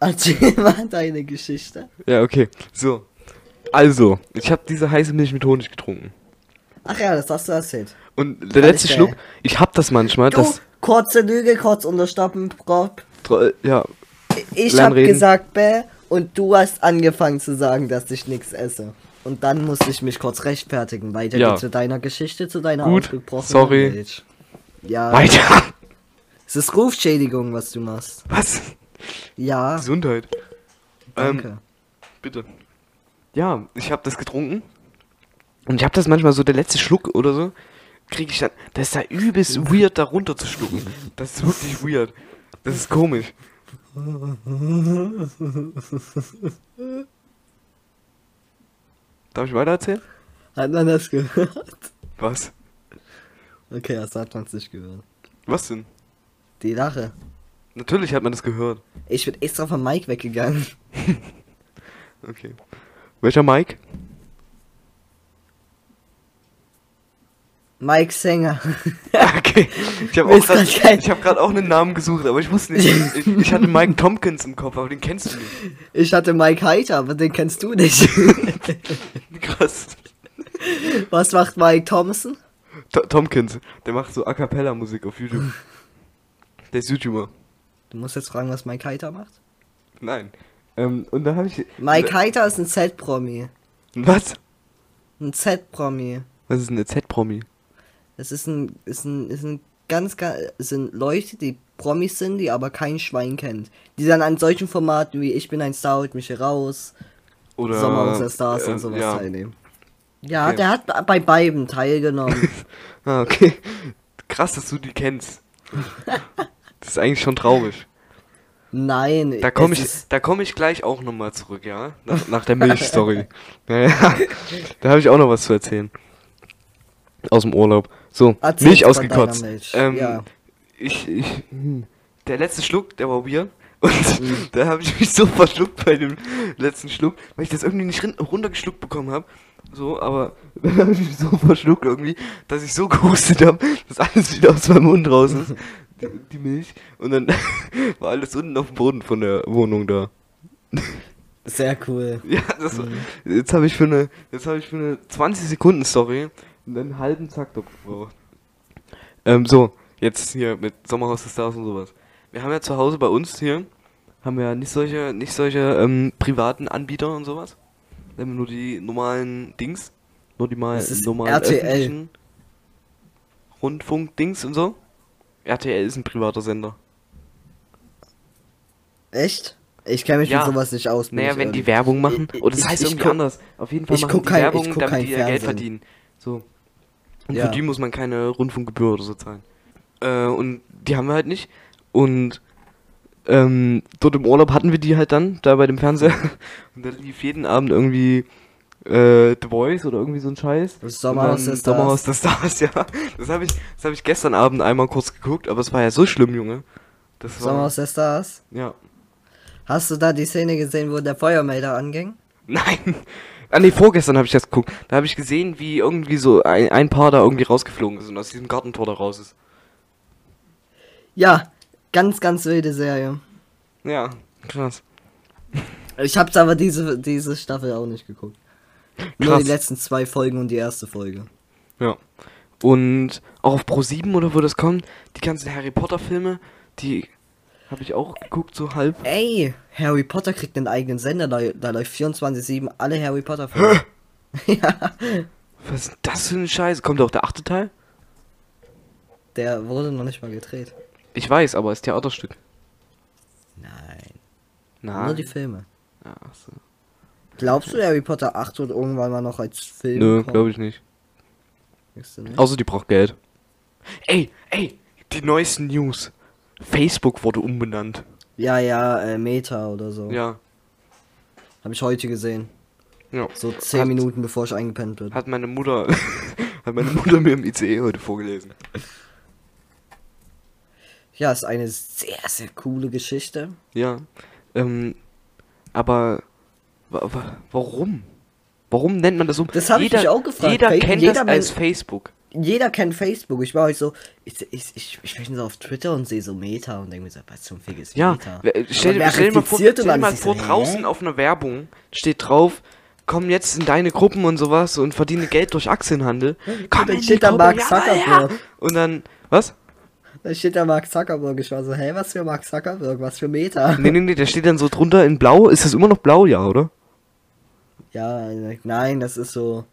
Speaker 2: Erzähl mal deine Geschichte.
Speaker 1: Ja, okay. So. Also, ich habe diese heiße Milch mit Honig getrunken.
Speaker 2: Ach ja, das hast du erzählt.
Speaker 1: Und der letzte
Speaker 2: ich, äh,
Speaker 1: Schluck, ich hab das manchmal,
Speaker 2: Du,
Speaker 1: das.
Speaker 2: kurze Lüge, kurz unterstoppen, Prop.
Speaker 1: tro- Ja,
Speaker 2: Ich
Speaker 1: Lern
Speaker 2: hab
Speaker 1: reden.
Speaker 2: gesagt bäh und du hast angefangen zu sagen, dass ich nichts esse. Und dann musste ich mich kurz rechtfertigen. Weiter
Speaker 1: Ja.
Speaker 2: zu deiner Geschichte, zu deiner
Speaker 1: Gut, sorry.
Speaker 2: Milch. Ja,
Speaker 1: weiter.
Speaker 2: es ist Rufschädigung, was du machst.
Speaker 1: Was?
Speaker 2: Ja,
Speaker 1: Gesundheit. Ähm,
Speaker 2: danke.
Speaker 1: bitte. Ja, ich habe das getrunken. Und ich habe das manchmal so, der letzte Schluck oder so, kriege ich dann. Das ist da übelst weird, da runter zu schlucken. Das ist wirklich weird. Das ist komisch. Darf ich weiter erzählen?
Speaker 2: Hat man das gehört?
Speaker 1: Was?
Speaker 2: Okay, das hat man nicht gehört.
Speaker 1: Was denn?
Speaker 2: Die Lache.
Speaker 1: Natürlich hat man das gehört.
Speaker 2: Ich bin extra vom Mike weggegangen.
Speaker 1: Okay. Welcher Mike?
Speaker 2: Mike Sänger.
Speaker 1: Okay. Ich habe hab grad auch einen Namen gesucht, aber ich wusste nicht. Ich, ich hatte Mike Tompkins im Kopf, aber den kennst du nicht.
Speaker 2: Ich hatte Mike Heiter, aber den kennst du nicht.
Speaker 1: Krass.
Speaker 2: Was macht Mike Thompson?
Speaker 1: To Tompkins, der macht so A Cappella Musik auf YouTube. Der ist YouTuber.
Speaker 2: Du musst jetzt fragen, was Mike Heiter macht.
Speaker 1: Nein. Ähm, und da habe ich.
Speaker 2: Mike Heiter ist ein Z-Promi.
Speaker 1: Was?
Speaker 2: Ein Z-Promi.
Speaker 1: Was ist eine Z-Promi?
Speaker 2: Das ist ein, ist ein, ist ein ganz, ganz, es sind Leute, die Promis sind, die aber kein Schwein kennt. Die dann an solchen Formaten wie Ich bin ein Star, holt mich hier raus,
Speaker 1: Oder.
Speaker 2: Sommerhaus der Stars
Speaker 1: äh,
Speaker 2: und sowas
Speaker 1: ja.
Speaker 2: teilnehmen. Ja,
Speaker 1: Okay.
Speaker 2: der hat bei beiden teilgenommen.
Speaker 1: Ah, okay. Krass, dass du die kennst. Das ist eigentlich schon traurig.
Speaker 2: Nein,
Speaker 1: Da komme ich, da komme ich gleich auch nochmal zurück, ja? Nach, nach der Milchstory. ja. Da habe ich auch noch was zu erzählen. Aus dem Urlaub. So,
Speaker 2: Erzähl's
Speaker 1: Milch ausgekotzt.
Speaker 2: Milch,
Speaker 1: Ähm,
Speaker 2: ja.
Speaker 1: Ich, ich, hm. der letzte Schluck, der war weird. Und
Speaker 2: Mhm.
Speaker 1: da habe ich mich so verschluckt bei dem letzten Schluck, weil ich das irgendwie nicht runtergeschluckt bekommen habe. So, aber dann habe ich mich so verschluckt irgendwie, dass ich so gehustet habe, dass alles wieder aus meinem Mund raus ist. Die, die Milch. Und dann war alles unten auf dem Boden von der Wohnung da.
Speaker 2: Sehr cool.
Speaker 1: Ja, das
Speaker 2: Mhm.
Speaker 1: jetzt habe ich für eine, jetzt habe ich für eine 20 Sekunden Story einen halben Takt gebraucht. Ähm, so, jetzt hier mit Sommerhaus der Stars und sowas. Wir haben ja zu Hause bei uns hier, haben wir ja nicht solche, nicht solche ähm, privaten Anbieter und sowas. Wir haben nur die normalen Dings, nur die mal normalen
Speaker 2: RTL.
Speaker 1: öffentlichen Rundfunk-Dings und so. RTL ist ein privater Sender.
Speaker 2: Echt? Ich kenne mich
Speaker 1: Ja.
Speaker 2: mit sowas nicht aus.
Speaker 1: Naja, wenn die. Werbung machen. Oder das
Speaker 2: ich-
Speaker 1: heißt
Speaker 2: ich
Speaker 1: irgendwie
Speaker 2: guck-
Speaker 1: anders. Auf jeden Fall
Speaker 2: ich
Speaker 1: machen die
Speaker 2: kein-
Speaker 1: Werbung, damit die ihr Geld
Speaker 2: Fernsehen.
Speaker 1: verdienen. So. Und
Speaker 2: Ja.
Speaker 1: für die muss man keine Rundfunkgebühr oder so zahlen. Äh, und die haben wir halt nicht. Und ähm, dort im Urlaub hatten wir die halt dann, da bei dem Fernseher. Und da lief jeden Abend irgendwie äh, The Voice oder irgendwie so ein Scheiß.
Speaker 2: Das Sommerhaus der Stars.
Speaker 1: Sommerhaus der Stars, ja. Das habe ich, das hab ich gestern Abend einmal kurz geguckt, aber es war ja so schlimm, Junge. Das
Speaker 2: Sommerhaus der Stars.
Speaker 1: ja.
Speaker 2: Hast du da die Szene gesehen, wo der Feuermelder anging?
Speaker 1: Nein. Ah nee, vorgestern habe ich das geguckt. Da habe ich gesehen, wie irgendwie so ein, ein Paar da irgendwie rausgeflogen ist und aus diesem Gartentor da raus ist.
Speaker 2: Ja, ganz, ganz wilde Serie.
Speaker 1: Ja, krass.
Speaker 2: Ich hab's aber diese, diese Staffel auch nicht geguckt. Nur
Speaker 1: Krass.
Speaker 2: die letzten zwei Folgen und die erste Folge.
Speaker 1: Ja. Und auch auf Pro 7 oder wo das kommt, die ganzen Harry Potter Filme, die habe ich auch geguckt, so halb.
Speaker 2: Ey, Harry Potter kriegt einen eigenen Sender, da, da läuft 24-7 alle Harry Potter Filme. ja,
Speaker 1: Was ist das für ein Scheiß? Kommt auch der achte Teil?
Speaker 2: der wurde noch nicht mal gedreht.
Speaker 1: Ich weiß, aber ist Theaterstück.
Speaker 2: Nein,
Speaker 1: Na.
Speaker 2: nur die Filme.
Speaker 1: Ach so.
Speaker 2: Glaubst du, Harry Potter 8 wird irgendwann mal noch als Film
Speaker 1: Nö, glaube ich nicht.
Speaker 2: Nicht?
Speaker 1: Außer die braucht Geld. Ey, ey, die neuesten News. Facebook wurde umbenannt.
Speaker 2: Ja, ja, äh, Meta oder so.
Speaker 1: Ja.
Speaker 2: Habe ich heute gesehen.
Speaker 1: Ja.
Speaker 2: So 10
Speaker 1: Hat-
Speaker 2: Minuten bevor ich eingepennt bin.
Speaker 1: Hat meine Mutter, hat meine Mutter mir im ICE heute vorgelesen.
Speaker 2: Ja, ist eine sehr, sehr coole Geschichte.
Speaker 1: Ja. Ähm, aber warum? Warum nennt man das um?
Speaker 2: Das hab ich mich auch gefragt.
Speaker 1: Jeder
Speaker 2: Fa-
Speaker 1: kennt
Speaker 2: jeder
Speaker 1: das als Facebook.
Speaker 2: Jeder kennt Facebook. Ich war euch so, ich, ich, ich, ich bin so auf Twitter und sehe so Meta und denke mir so, was zum Fick ist
Speaker 1: Ja,
Speaker 2: Meta?
Speaker 1: stell, stell dir mal vor, stell mal vor
Speaker 2: so, hä?
Speaker 1: draußen auf einer Werbung steht drauf, komm jetzt in deine Gruppen und sowas und verdiene Geld durch Aktienhandel. Komm
Speaker 2: dann
Speaker 1: in
Speaker 2: steht da Mark
Speaker 1: ja,
Speaker 2: Zuckerberg.
Speaker 1: ja. Und dann, was?
Speaker 2: Da steht da Mark Zuckerberg. Ich war so, hey, was für Mark Zuckerberg, was für Meta?
Speaker 1: Nee, nee, nee, da steht dann so drunter in blau. Ist das immer noch blau, ja, oder?
Speaker 2: Ja, nein, das ist so,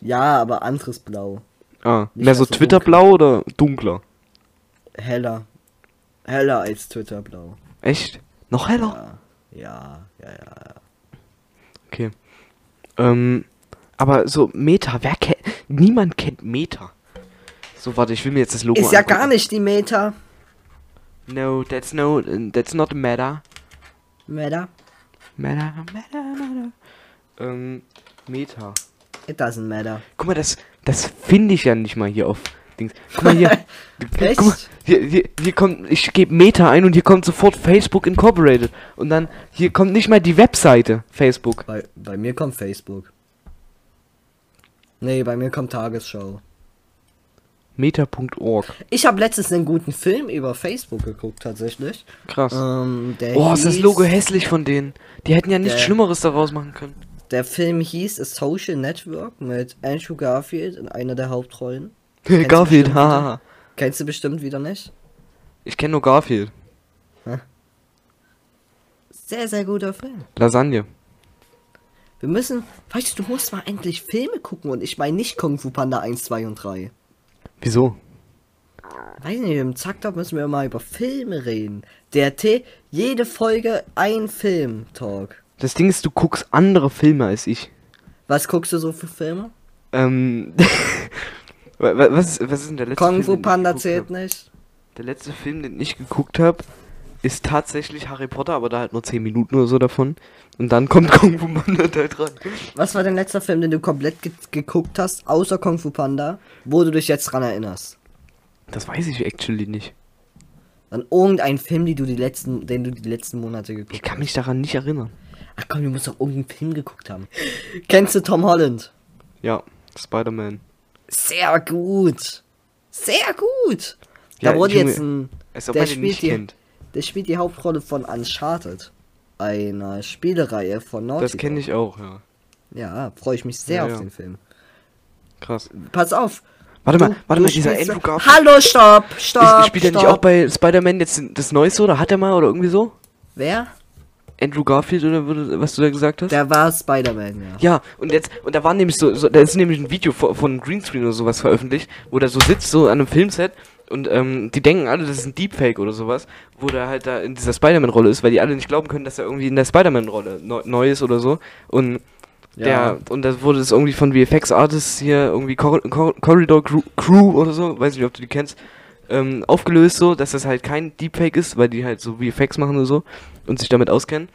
Speaker 2: ja, aber anderes Blau.
Speaker 1: Ah,
Speaker 2: Nicht
Speaker 1: mehr so Twitter-blau oder dunkler?
Speaker 2: Heller. Heller als Twitter-Blau.
Speaker 1: Echt? Noch heller?
Speaker 2: Ja, ja, ja, ja.
Speaker 1: Okay. Ähm, aber so Meta, wer kennt. Niemand kennt Meta. So, warte, ich will mir jetzt das Logo
Speaker 2: Ist ja
Speaker 1: angucken.
Speaker 2: gar nicht die Meta.
Speaker 1: No, that's no, that's not. Meta?
Speaker 2: Meta,
Speaker 1: Meta, Meta. Ähm, Meta.
Speaker 2: It doesn't matter.
Speaker 1: Guck mal, das, das finde ich ja nicht mal hier auf Dings. Guck mal hier.
Speaker 2: Echt?
Speaker 1: Guck mal, hier, hier, hier kommt, ich gebe Meta ein und hier kommt sofort Facebook Incorporated. Und dann, hier kommt nicht mal die Webseite Facebook.
Speaker 2: Bei, bei mir kommt Facebook. Nee, bei mir kommt Tagesschau.
Speaker 1: Meta.org.
Speaker 2: Ich habe letztens einen guten Film über Facebook geguckt, tatsächlich.
Speaker 1: Krass.
Speaker 2: Ähm, der
Speaker 1: Oh, ist das Logo hässlich von denen. Die hätten ja nichts Schlimmeres daraus machen können.
Speaker 2: Der Film hieß A Social Network mit Andrew Garfield in einer der Hauptrollen. Kennst
Speaker 1: Garfield, haha.
Speaker 2: Kennst du bestimmt wieder nicht?
Speaker 1: Ich kenne nur Garfield.
Speaker 2: Sehr, sehr guter Film.
Speaker 1: Lasagne.
Speaker 2: Wir müssen, weißt du, du musst mal endlich Filme gucken und ich meine nicht Kung Fu Panda 1, 2 und 3.
Speaker 1: Wieso?
Speaker 2: Weiß nicht, im Zacktalk müssen wir mal über Filme reden. Der T, jede Folge ein Film-Talk.
Speaker 1: Das Ding ist, du guckst andere Filme als ich.
Speaker 2: Was guckst du so für Filme?
Speaker 1: Ähm. wa- wa- was, ist, was ist denn der letzte
Speaker 2: Kung
Speaker 1: Film?
Speaker 2: Fu
Speaker 1: den ich
Speaker 2: Panda zählt
Speaker 1: hab?
Speaker 2: nicht.
Speaker 1: Der letzte Film, den ich geguckt habe, ist tatsächlich Harry Potter, aber da halt nur 10 Minuten oder so davon. Und dann kommt Kung Fu Panda Teil 3.
Speaker 2: Was war dein letzter Film, den du komplett ge geguckt hast, außer Kung Fu Panda, wo du dich jetzt dran erinnerst?
Speaker 1: Das weiß ich actually nicht.
Speaker 2: An irgendein Film, die du die letzten, den du die letzten Monate geguckt
Speaker 1: Ich kann mich daran nicht erinnern.
Speaker 2: Ach komm, du musst doch irgendeinen Film geguckt haben. Kennst du Tom Holland?
Speaker 1: Ja, Spider-Man.
Speaker 2: Sehr gut. Sehr gut. Da
Speaker 1: Ja,
Speaker 2: wurde
Speaker 1: Junge,
Speaker 2: jetzt ein.
Speaker 1: Als ob
Speaker 2: Der spielt
Speaker 1: nicht
Speaker 2: die-
Speaker 1: kennt.
Speaker 2: Der spielt die Hauptrolle von Uncharted. Einer Spielereihe von Naughty
Speaker 1: Das kenne ich auch, ja.
Speaker 2: Ja, freue ich mich sehr
Speaker 1: Ja,
Speaker 2: auf
Speaker 1: ja.
Speaker 2: den Film.
Speaker 1: Krass.
Speaker 2: Pass auf.
Speaker 1: Warte mal,
Speaker 2: Du-
Speaker 1: warte
Speaker 2: du
Speaker 1: mal, dieser Andrew Garfield.
Speaker 2: Hallo, stopp, stopp.
Speaker 1: Ist, spielt er nicht auch bei Spider-Man jetzt das Neueste oder hat er mal oder irgendwie so?
Speaker 2: Wer?
Speaker 1: Andrew Garfield oder was du da gesagt hast?
Speaker 2: Der war Spider-Man, ja.
Speaker 1: Ja, und jetzt, und da war nämlich so, so da ist nämlich ein Video von, von Greenscreen oder sowas veröffentlicht, wo der so sitzt, so an einem Filmset und ähm, die denken alle, das ist ein Deepfake oder sowas, wo der halt da in dieser Spider-Man-Rolle ist, weil die alle nicht glauben können, dass er irgendwie in der Spider-Man-Rolle neu, neu ist oder so. Und
Speaker 2: Ja.
Speaker 1: der, und da wurde es irgendwie von VFX-Artists hier, irgendwie Cor Cor Corridor Crew oder so, weiß nicht, ob du die kennst, ähm, aufgelöst so, dass das halt kein Deepfake ist, weil die halt so VFX machen oder so und sich damit auskennen.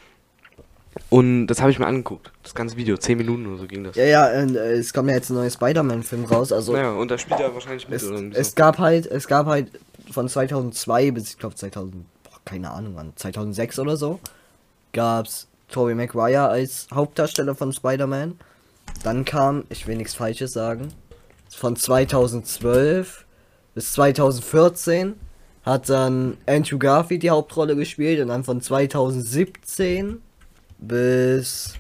Speaker 1: Und das habe ich mir angeguckt. Das ganze Video, 10 Minuten oder so ging das.
Speaker 2: Ja, ja, und, äh, es kommt ja jetzt ein neuer Spider-Man-Film raus. Also
Speaker 1: Naja, und da spielt er wahrscheinlich mit
Speaker 2: es,
Speaker 1: oder
Speaker 2: es gab halt, es gab halt von 2002 bis ich glaube 2000, boah, keine Ahnung wann, 2006 oder so, gab's Tobey Maguire als Hauptdarsteller von Spider-Man. Dann kam, ich will nichts Falsches sagen, von 2012 bis 2014 hat dann Andrew Garfield die Hauptrolle gespielt und dann von 2017 bis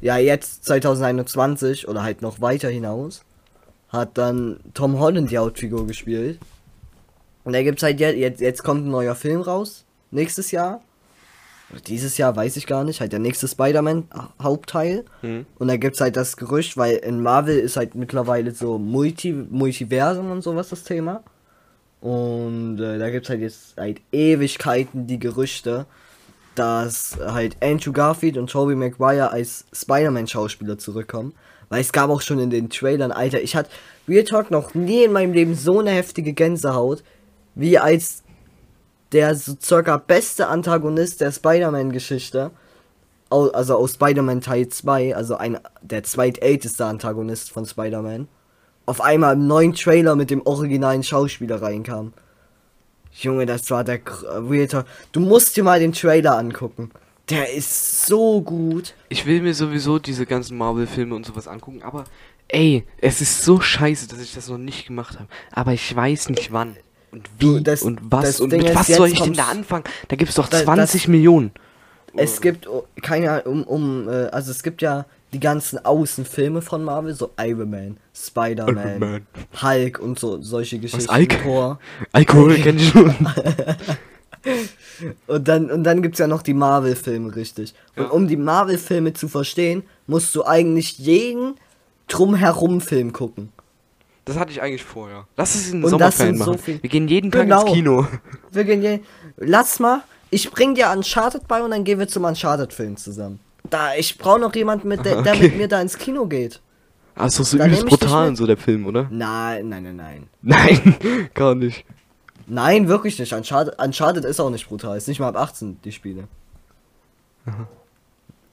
Speaker 2: ja jetzt 2021 oder halt noch weiter hinaus hat dann Tom Holland die Hauptfigur gespielt. Und da gibt's halt jetzt, jetzt, jetzt kommt ein neuer Film raus. Nächstes Jahr. Oder dieses Jahr, weiß ich gar nicht. Halt der nächste Spider-Man-Hauptteil.
Speaker 1: Hm.
Speaker 2: Und da gibt's halt das Gerücht, weil in Marvel ist halt mittlerweile so Multi Multiversum und sowas das Thema. Und äh, da gibt's halt jetzt seit Ewigkeiten die Gerüchte, dass halt Andrew Garfield und Tobey Maguire als Spider-Man-Schauspieler zurückkommen. Weil es gab auch schon in den Trailern, Alter, ich hatte Real Talk noch nie in meinem Leben so eine heftige Gänsehaut, wie als der so circa beste Antagonist der Spider-Man-Geschichte, also aus Spider-Man Teil 2, also ein, der zweitälteste Antagonist von Spider-Man, auf einmal im neuen Trailer mit dem originalen Schauspieler reinkam. Junge, das war der Gr- Real Talk. Du musst dir mal den Trailer angucken. Der ist so gut.
Speaker 1: Ich will mir sowieso diese ganzen Marvel-Filme und sowas angucken, aber ey, es ist so scheiße, dass ich das noch nicht gemacht habe. Aber ich weiß nicht wann und wie
Speaker 2: Du, das-
Speaker 1: und was und
Speaker 2: Ding
Speaker 1: mit was soll ich denn da anfangen? Da gibt's doch
Speaker 2: Da- das-
Speaker 1: 20 Millionen.
Speaker 2: Es gibt, oh, keine um, um, äh, also es gibt ja die ganzen Außenfilme von Marvel, so Iron Man, Spider-Man,
Speaker 1: Man.
Speaker 2: Hulk und so, solche Geschichten.
Speaker 1: Hulk?
Speaker 2: Thor.
Speaker 1: Alkohol kenn ich schon.
Speaker 2: Und dann, und dann gibt's ja noch die Marvel-Filme, richtig. Und
Speaker 1: Ja.
Speaker 2: um die Marvel-Filme zu verstehen, musst du eigentlich jeden Drumherum-Film gucken.
Speaker 1: Das hatte ich eigentlich vorher. Lass es in den Sommerferien
Speaker 2: so
Speaker 1: machen.
Speaker 2: viel-
Speaker 1: Wir gehen jeden Tag
Speaker 2: Genau.
Speaker 1: ins Kino.
Speaker 2: Wir gehen je, lass mal, ich bring dir Uncharted bei und dann gehen wir zum Uncharted-Film zusammen. Da, ich brauche noch jemanden, mit der, der
Speaker 1: Okay.
Speaker 2: mit mir da ins Kino geht.
Speaker 1: Ah, ist doch so übelst brutal und so der Film, oder?
Speaker 2: Nein, nein, nein, nein.
Speaker 1: Nein, gar nicht.
Speaker 2: Nein, wirklich nicht. Uncharted, Uncharted ist auch nicht brutal. Ist nicht mal ab 18, die Spiele.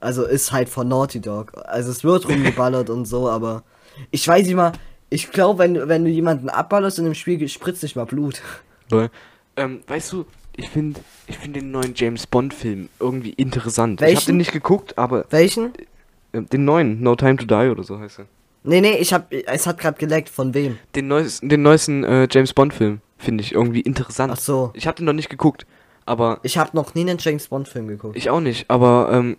Speaker 2: Also ist halt von Naughty Dog. Also es wird rumgeballert und so, aber ich weiß nicht mal, ich glaube, wenn, du- wenn du jemanden abballerst in dem Spiel, spritzt nicht mal Blut.
Speaker 1: Oder? Ähm, weißt du, ich finde ich find den neuen James Bond Film irgendwie interessant. Ich
Speaker 2: Welchen?
Speaker 1: habe den nicht geguckt, aber
Speaker 2: Welchen?
Speaker 1: äh, den neuen, No Time to Die oder so heißt er.
Speaker 2: Nee, nee, ich hab, es hat gerade geleckt. Von wem?
Speaker 1: Den neuesten, den neuesten äh, James Bond Film finde ich irgendwie interessant.
Speaker 2: Ach so.
Speaker 1: Ich habe den noch nicht geguckt, aber
Speaker 2: Ich habe noch nie einen James Bond Film geguckt.
Speaker 1: ich auch nicht, aber ähm,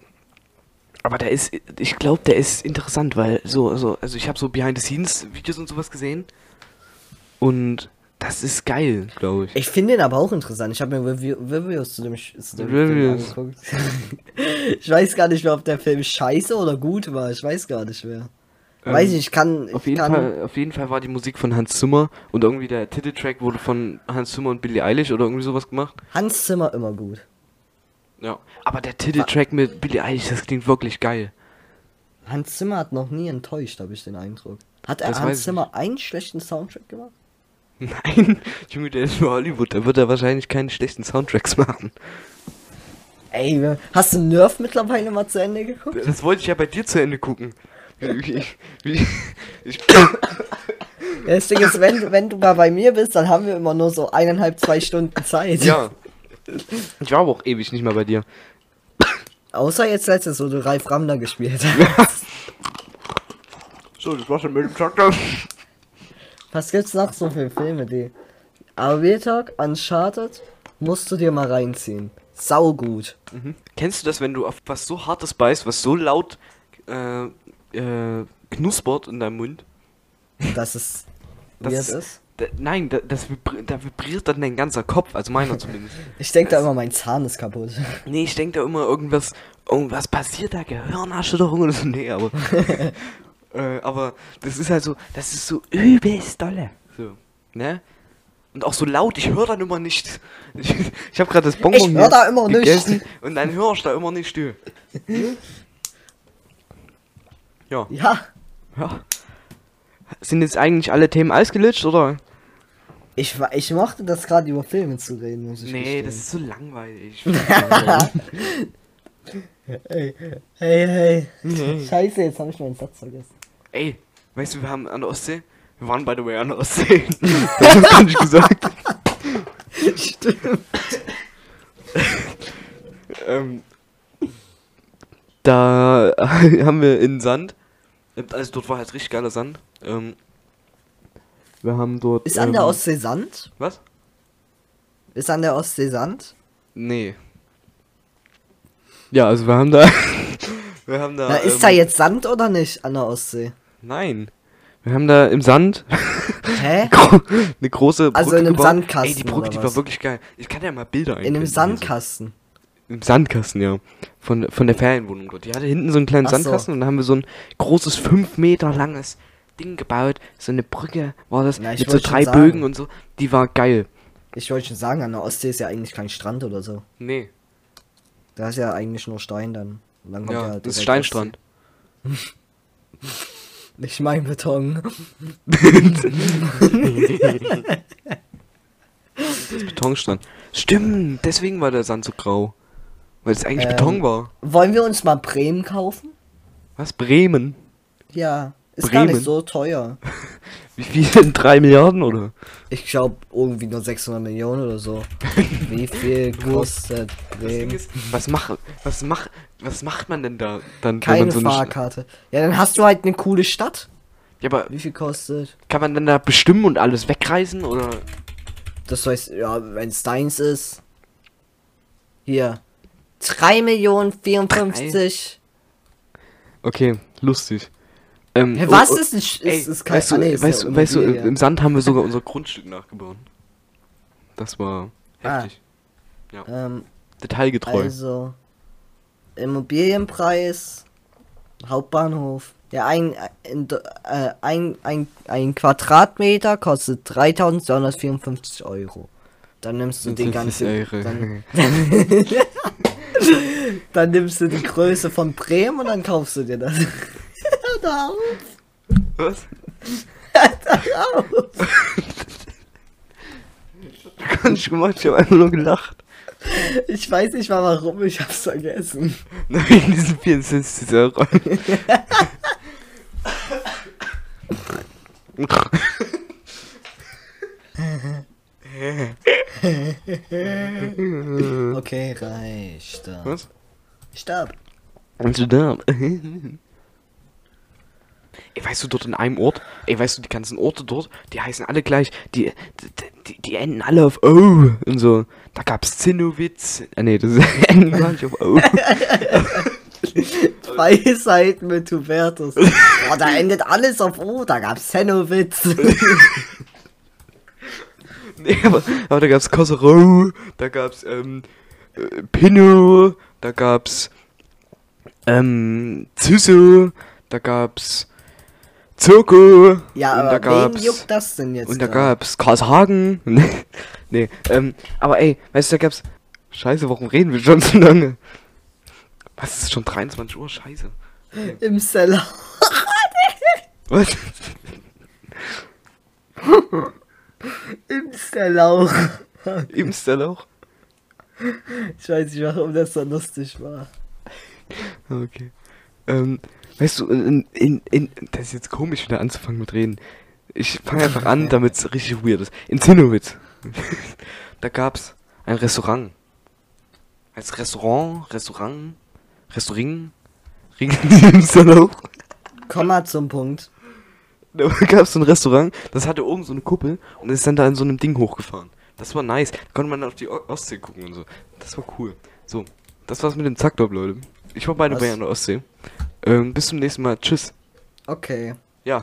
Speaker 1: aber der ist, ich glaube, der ist interessant, weil so, so, also ich habe so Behind the Scenes Videos und sowas gesehen und das ist geil, glaube ich.
Speaker 2: Ich finde ihn aber auch interessant. Ich habe mir Review, Reviews zu dem, zu dem. Film angeguckt. ich weiß gar nicht mehr, ob der Film scheiße oder gut war. Ich weiß gar nicht mehr.
Speaker 1: Ähm,
Speaker 2: weiß ich, ich kann. Ich
Speaker 1: Auf jeden,
Speaker 2: kann,
Speaker 1: Fall, auf jeden Fall war die Musik von Hans Zimmer und irgendwie der Titeltrack wurde von Hans Zimmer und Billie Eilish oder irgendwie sowas gemacht.
Speaker 2: Hans Zimmer immer gut.
Speaker 1: Ja. Aber der Titeltrack mit Billie Eilish, das klingt wirklich geil.
Speaker 2: Hans Zimmer hat noch nie enttäuscht, habe ich den Eindruck. Hat er
Speaker 1: Das
Speaker 2: Hans Zimmer einen schlechten Soundtrack gemacht?
Speaker 1: Nein, Junge, der ist für Hollywood, da wird er wahrscheinlich keine schlechten Soundtracks machen.
Speaker 2: Ey, hast du Nerf mittlerweile mal zu Ende geguckt?
Speaker 1: Das wollte ich ja bei dir zu Ende gucken. Ich, ich, ich,
Speaker 2: Das Ding ist, wenn, wenn du mal bei mir bist, dann haben wir immer nur so eineinhalb, zwei Stunden Zeit.
Speaker 1: ja. Ich war aber auch ewig nicht mehr bei dir.
Speaker 2: Außer jetzt letztes, wo du Ralf Ramler gespielt hast.
Speaker 1: So, das war's schon mit dem Charakter.
Speaker 2: Was gibt's noch so für Filme, die. Aber Real Talk, Uncharted, musst du dir mal reinziehen. Sau gut.
Speaker 1: Mhm. Kennst du das, wenn du auf was so hartes beißt, was so laut äh, äh, knuspert in deinem Mund?
Speaker 2: Dass es
Speaker 1: Das ist-
Speaker 2: ist.
Speaker 1: Nein, da, das vibri da vibriert dann dein ganzer Kopf, also meiner zumindest.
Speaker 2: Ich denke da immer, mein Zahn ist kaputt.
Speaker 1: Nee, ich denke da immer irgendwas, irgendwas passiert da, Gehirnerschütterung oder so. Nee, aber. äh, aber das ist halt so, das ist so übelst dolle. So, ne? Und auch so laut, ich höre dann immer nicht. Ich, ich habe gerade das Bonbon
Speaker 2: Ich hör da immer nicht.
Speaker 1: gegessen Und dann höre ich da immer nicht still. Ja,
Speaker 2: Ja,
Speaker 1: ja. Sind jetzt eigentlich alle Themen ausgelitscht, oder?
Speaker 2: Ich, wa- ich mochte das gerade über Filme zu reden, muss ich
Speaker 1: Nee,
Speaker 2: gestehen.
Speaker 1: das ist so langweilig.
Speaker 2: Hey, hey, hey. Scheiße, jetzt habe ich meinen Satz vergessen.
Speaker 1: Ey, weißt du, wir haben an der Ostsee. Wir waren by the way an der Ostsee. das hast du nicht gesagt.
Speaker 2: Stimmt.
Speaker 1: ähm, da haben wir in Sand. Also dort war halt richtig geiler Sand. Ähm, wir haben dort.
Speaker 2: Ist an der
Speaker 1: ähm,
Speaker 2: Ostsee Sand?
Speaker 1: Was?
Speaker 2: Ist an der Ostsee Sand?
Speaker 1: Nee. Ja, also wir haben da. wir haben da.
Speaker 2: Na, ist
Speaker 1: ähm,
Speaker 2: da jetzt Sand oder nicht an der Ostsee?
Speaker 1: Nein. Wir haben da im Sand
Speaker 2: Hä?
Speaker 1: eine große Brücke
Speaker 2: Also in einem
Speaker 1: gebaut.
Speaker 2: Sandkasten
Speaker 1: Ey, die Brücke, die war wirklich geil. Ich kann ja mal Bilder
Speaker 2: In einem Sandkasten.
Speaker 1: Also. Im Sandkasten, ja. Von, von der Ferienwohnung dort. Die hatte hinten so einen kleinen
Speaker 2: Ach so.
Speaker 1: Sandkasten und da haben wir so ein großes, fünf Meter langes Ding gebaut. So eine Brücke war das
Speaker 2: Ja,
Speaker 1: mit so drei
Speaker 2: sagen.
Speaker 1: Bögen und so. Die war geil.
Speaker 2: Ich wollte schon sagen, an der Ostsee ist ja eigentlich kein Strand oder so.
Speaker 1: Nee,
Speaker 2: Da ist ja eigentlich nur Stein dann. Dann
Speaker 1: ja,
Speaker 2: direkt
Speaker 1: das ist. Steinstrand.
Speaker 2: Nicht mein Beton.
Speaker 1: Das ist Betonstrand. Stimmt, deswegen war der Sand so grau. Weil es eigentlich
Speaker 2: Ähm.
Speaker 1: Beton war.
Speaker 2: Wollen wir uns mal Bremen kaufen?
Speaker 1: Was? Bremen?
Speaker 2: Ja. Ist gar
Speaker 1: Bremen?
Speaker 2: nicht so teuer.
Speaker 1: Wie viel denn? Drei Milliarden oder?
Speaker 2: Ich glaube irgendwie nur 600 Millionen oder so. Wie viel kostet Bremen?
Speaker 1: ist, was macht, was macht, was macht man denn da dann,
Speaker 2: Keine
Speaker 1: man so
Speaker 2: Fahrkarte. Ja, dann hast du halt eine coole Stadt.
Speaker 1: Ja, aber
Speaker 2: Wie viel kostet?
Speaker 1: kann man dann da bestimmen und alles wegreisen oder?
Speaker 2: Das heißt, ja, wenn es deins ist. Hier. 3 Millionen 54.
Speaker 1: Okay, lustig. Ähm,
Speaker 2: Hä,
Speaker 1: oh,
Speaker 2: was
Speaker 1: oh,
Speaker 2: ist, ist,
Speaker 1: ey,
Speaker 2: ist, ist kein
Speaker 1: weißt du,
Speaker 2: ah, nee, ist
Speaker 1: weißt,
Speaker 2: ja
Speaker 1: du, weißt du, im Sand haben wir sogar unser Grundstück nachgebaut. Das war
Speaker 2: Ah.
Speaker 1: heftig.
Speaker 2: ähm,
Speaker 1: Detailgetreu.
Speaker 2: also Immobilienpreis, Hauptbahnhof. Ja, ein, ein, äh, ein, ein, ein Quadratmeter kostet 3254 Euro. Dann nimmst du den
Speaker 1: Das ist
Speaker 2: ganzen.
Speaker 1: irre.
Speaker 2: Dann, dann nimmst du die Größe von Bremen und dann kaufst du dir das. Hör da auf.
Speaker 1: Was?
Speaker 2: Hör auf.
Speaker 1: Gar nicht gemacht, ich habe einfach nur gelacht.
Speaker 2: Ich weiß nicht mal warum, ich hab's vergessen.
Speaker 1: Wegen diesen 64 Euro.
Speaker 2: Okay, reicht.
Speaker 1: Was?
Speaker 2: Stopp.
Speaker 1: Bist du da? Ey, weißt du, dort in einem Ort, ey, weißt du, die ganzen Orte dort, die heißen alle gleich, die, die, die enden alle auf O und so. Da gab's Zinnowitz. Ah, nee, das enden gar nicht auf O.
Speaker 2: Zwei Seiten mit Hubertus. Boah, da endet alles auf O, da gab's Zennowitz.
Speaker 1: nee, aber, aber da gab's Kossero, da gab's, ähm, äh, Pinot, da gab's, ähm, Züsso, da gab's Zirko.
Speaker 2: Ja,
Speaker 1: und da gab's,
Speaker 2: juckt das denn jetzt?
Speaker 1: Und da
Speaker 2: da?
Speaker 1: gab's Karlshagen. nee, ähm, aber ey, weißt du, da gab's. Scheiße, warum reden wir schon so lange? Was ist schon 23 Uhr? Scheiße.
Speaker 2: Im Seller.
Speaker 1: Was?
Speaker 2: Im Stellauch.
Speaker 1: Im Stellauch?
Speaker 2: Ich weiß nicht, warum das so lustig war.
Speaker 1: Okay. Ähm, weißt du, in, in, in, das ist jetzt komisch wieder anzufangen mit reden. Ich fange einfach an, damit es richtig weird ist. In Zinnowitz. da gab's ein Restaurant. Als Restaurant, Restaurant, Restaurant, Ring.
Speaker 2: Komm mal zum Punkt.
Speaker 1: Da gab es so ein Restaurant, das hatte oben so eine Kuppel und ist dann da in so einem Ding hochgefahren. Das war nice. Da konnte man auf die O- Ostsee gucken und so. Das war cool. So, das war's mit dem Zackdorp, Leute. Ich war beide bei der Ostsee. Ähm, bis zum nächsten Mal. Tschüss.
Speaker 2: Okay.